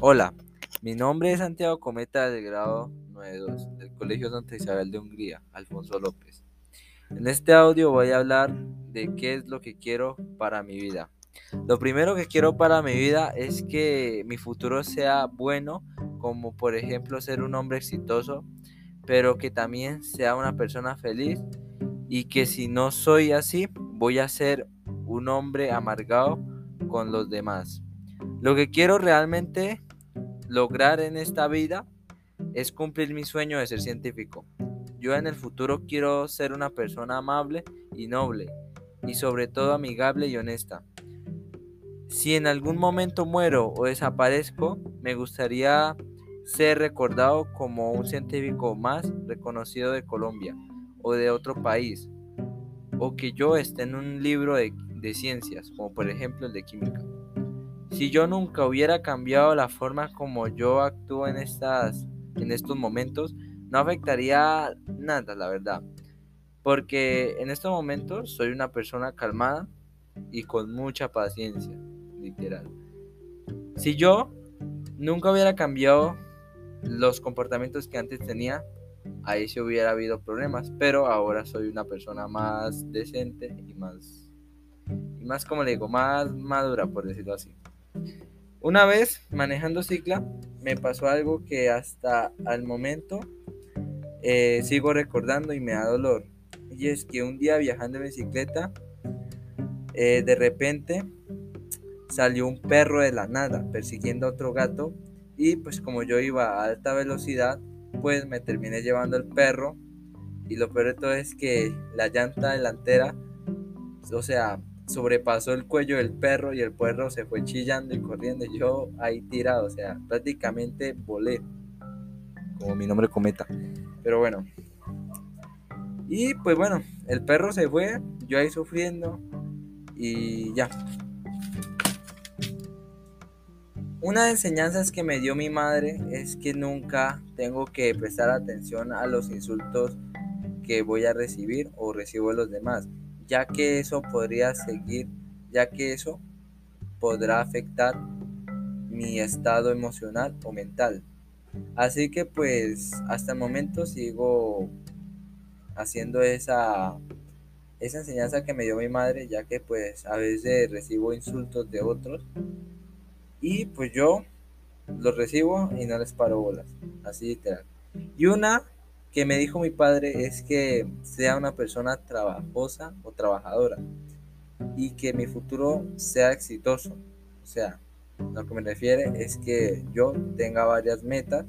Hola, mi nombre es Santiago Cometa del grado 92 del Colegio Santa Isabel de Hungría, Alfonso López. En este audio voy a hablar de qué es lo que quiero para mi vida. Lo primero que quiero para mi vida es que mi futuro sea bueno, como por ejemplo ser un hombre exitoso, pero que también sea una persona feliz y que si no soy así, voy a ser un hombre amargado con los demás. Lo que quiero realmente lograr en esta vida es cumplir mi sueño de ser científico. Yo en el futuro quiero ser una persona amable y noble y sobre todo amigable y honesta. Si en algún momento muero o desaparezco, me gustaría ser recordado como un científico más reconocido de Colombia o de otro país, o que yo esté en un libro de, ciencias, como por ejemplo el de química. Si yo nunca hubiera cambiado la forma como yo actúo en, estas, en estos momentos, no afectaría nada, la verdad. Porque en estos momentos soy una persona calmada y con mucha paciencia, literal. Si yo nunca hubiera cambiado los comportamientos que antes tenía, ahí sí hubiera habido problemas. Pero ahora soy una persona más decente y más, y más como le digo, más madura, por decirlo así. Una vez manejando cicla me pasó algo que hasta al momento eh, sigo recordando y me da dolor. Y es que un día viajando en bicicleta, eh, de repente salió un perro de la nada persiguiendo a otro gato y pues como yo iba a alta velocidad, pues me terminé llevando el perro y lo peor de todo es que la llanta delantera, o sea, sobrepasó el cuello del perro y el perro se fue chillando y corriendo. Y yo ahí tirado, o sea, prácticamente volé, como mi nombre cometa. Pero bueno. Y pues bueno, el perro se fue, yo ahí sufriendo y ya. Una de enseñanzas que me dio mi madre es que nunca tengo que prestar atención a los insultos que voy a recibir o recibo de los demás ya que eso podría seguir, ya que eso podrá afectar mi estado emocional o mental. Así que pues hasta el momento sigo haciendo esa, esa enseñanza que me dio mi madre, ya que pues a veces recibo insultos de otros y pues yo los recibo y no les paro bolas, así literal. Y una que me dijo mi padre es que sea una persona trabajosa o trabajadora y que mi futuro sea exitoso. O sea, lo que me refiere es que yo tenga varias metas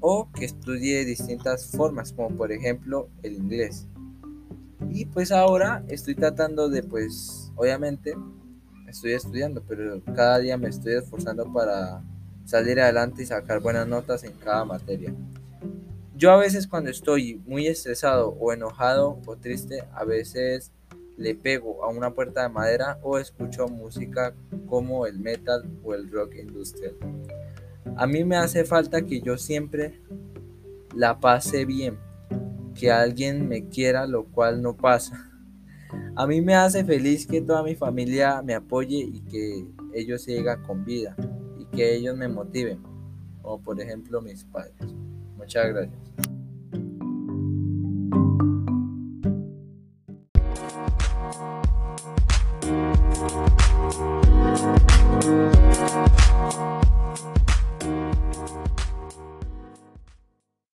o que estudie distintas formas, como por ejemplo el inglés. Y pues ahora estoy tratando de, pues, obviamente, estoy estudiando, pero cada día me estoy esforzando para salir adelante y sacar buenas notas en cada materia. Yo a veces cuando estoy muy estresado o enojado o triste, a veces le pego a una puerta de madera o escucho música como el metal o el rock industrial. A mí me hace falta que yo siempre la pase bien, que alguien me quiera, lo cual no pasa. A mí me hace feliz que toda mi familia me apoye y que ellos sigan con vida y que ellos me motiven, como por ejemplo mis padres. Muchas gracias.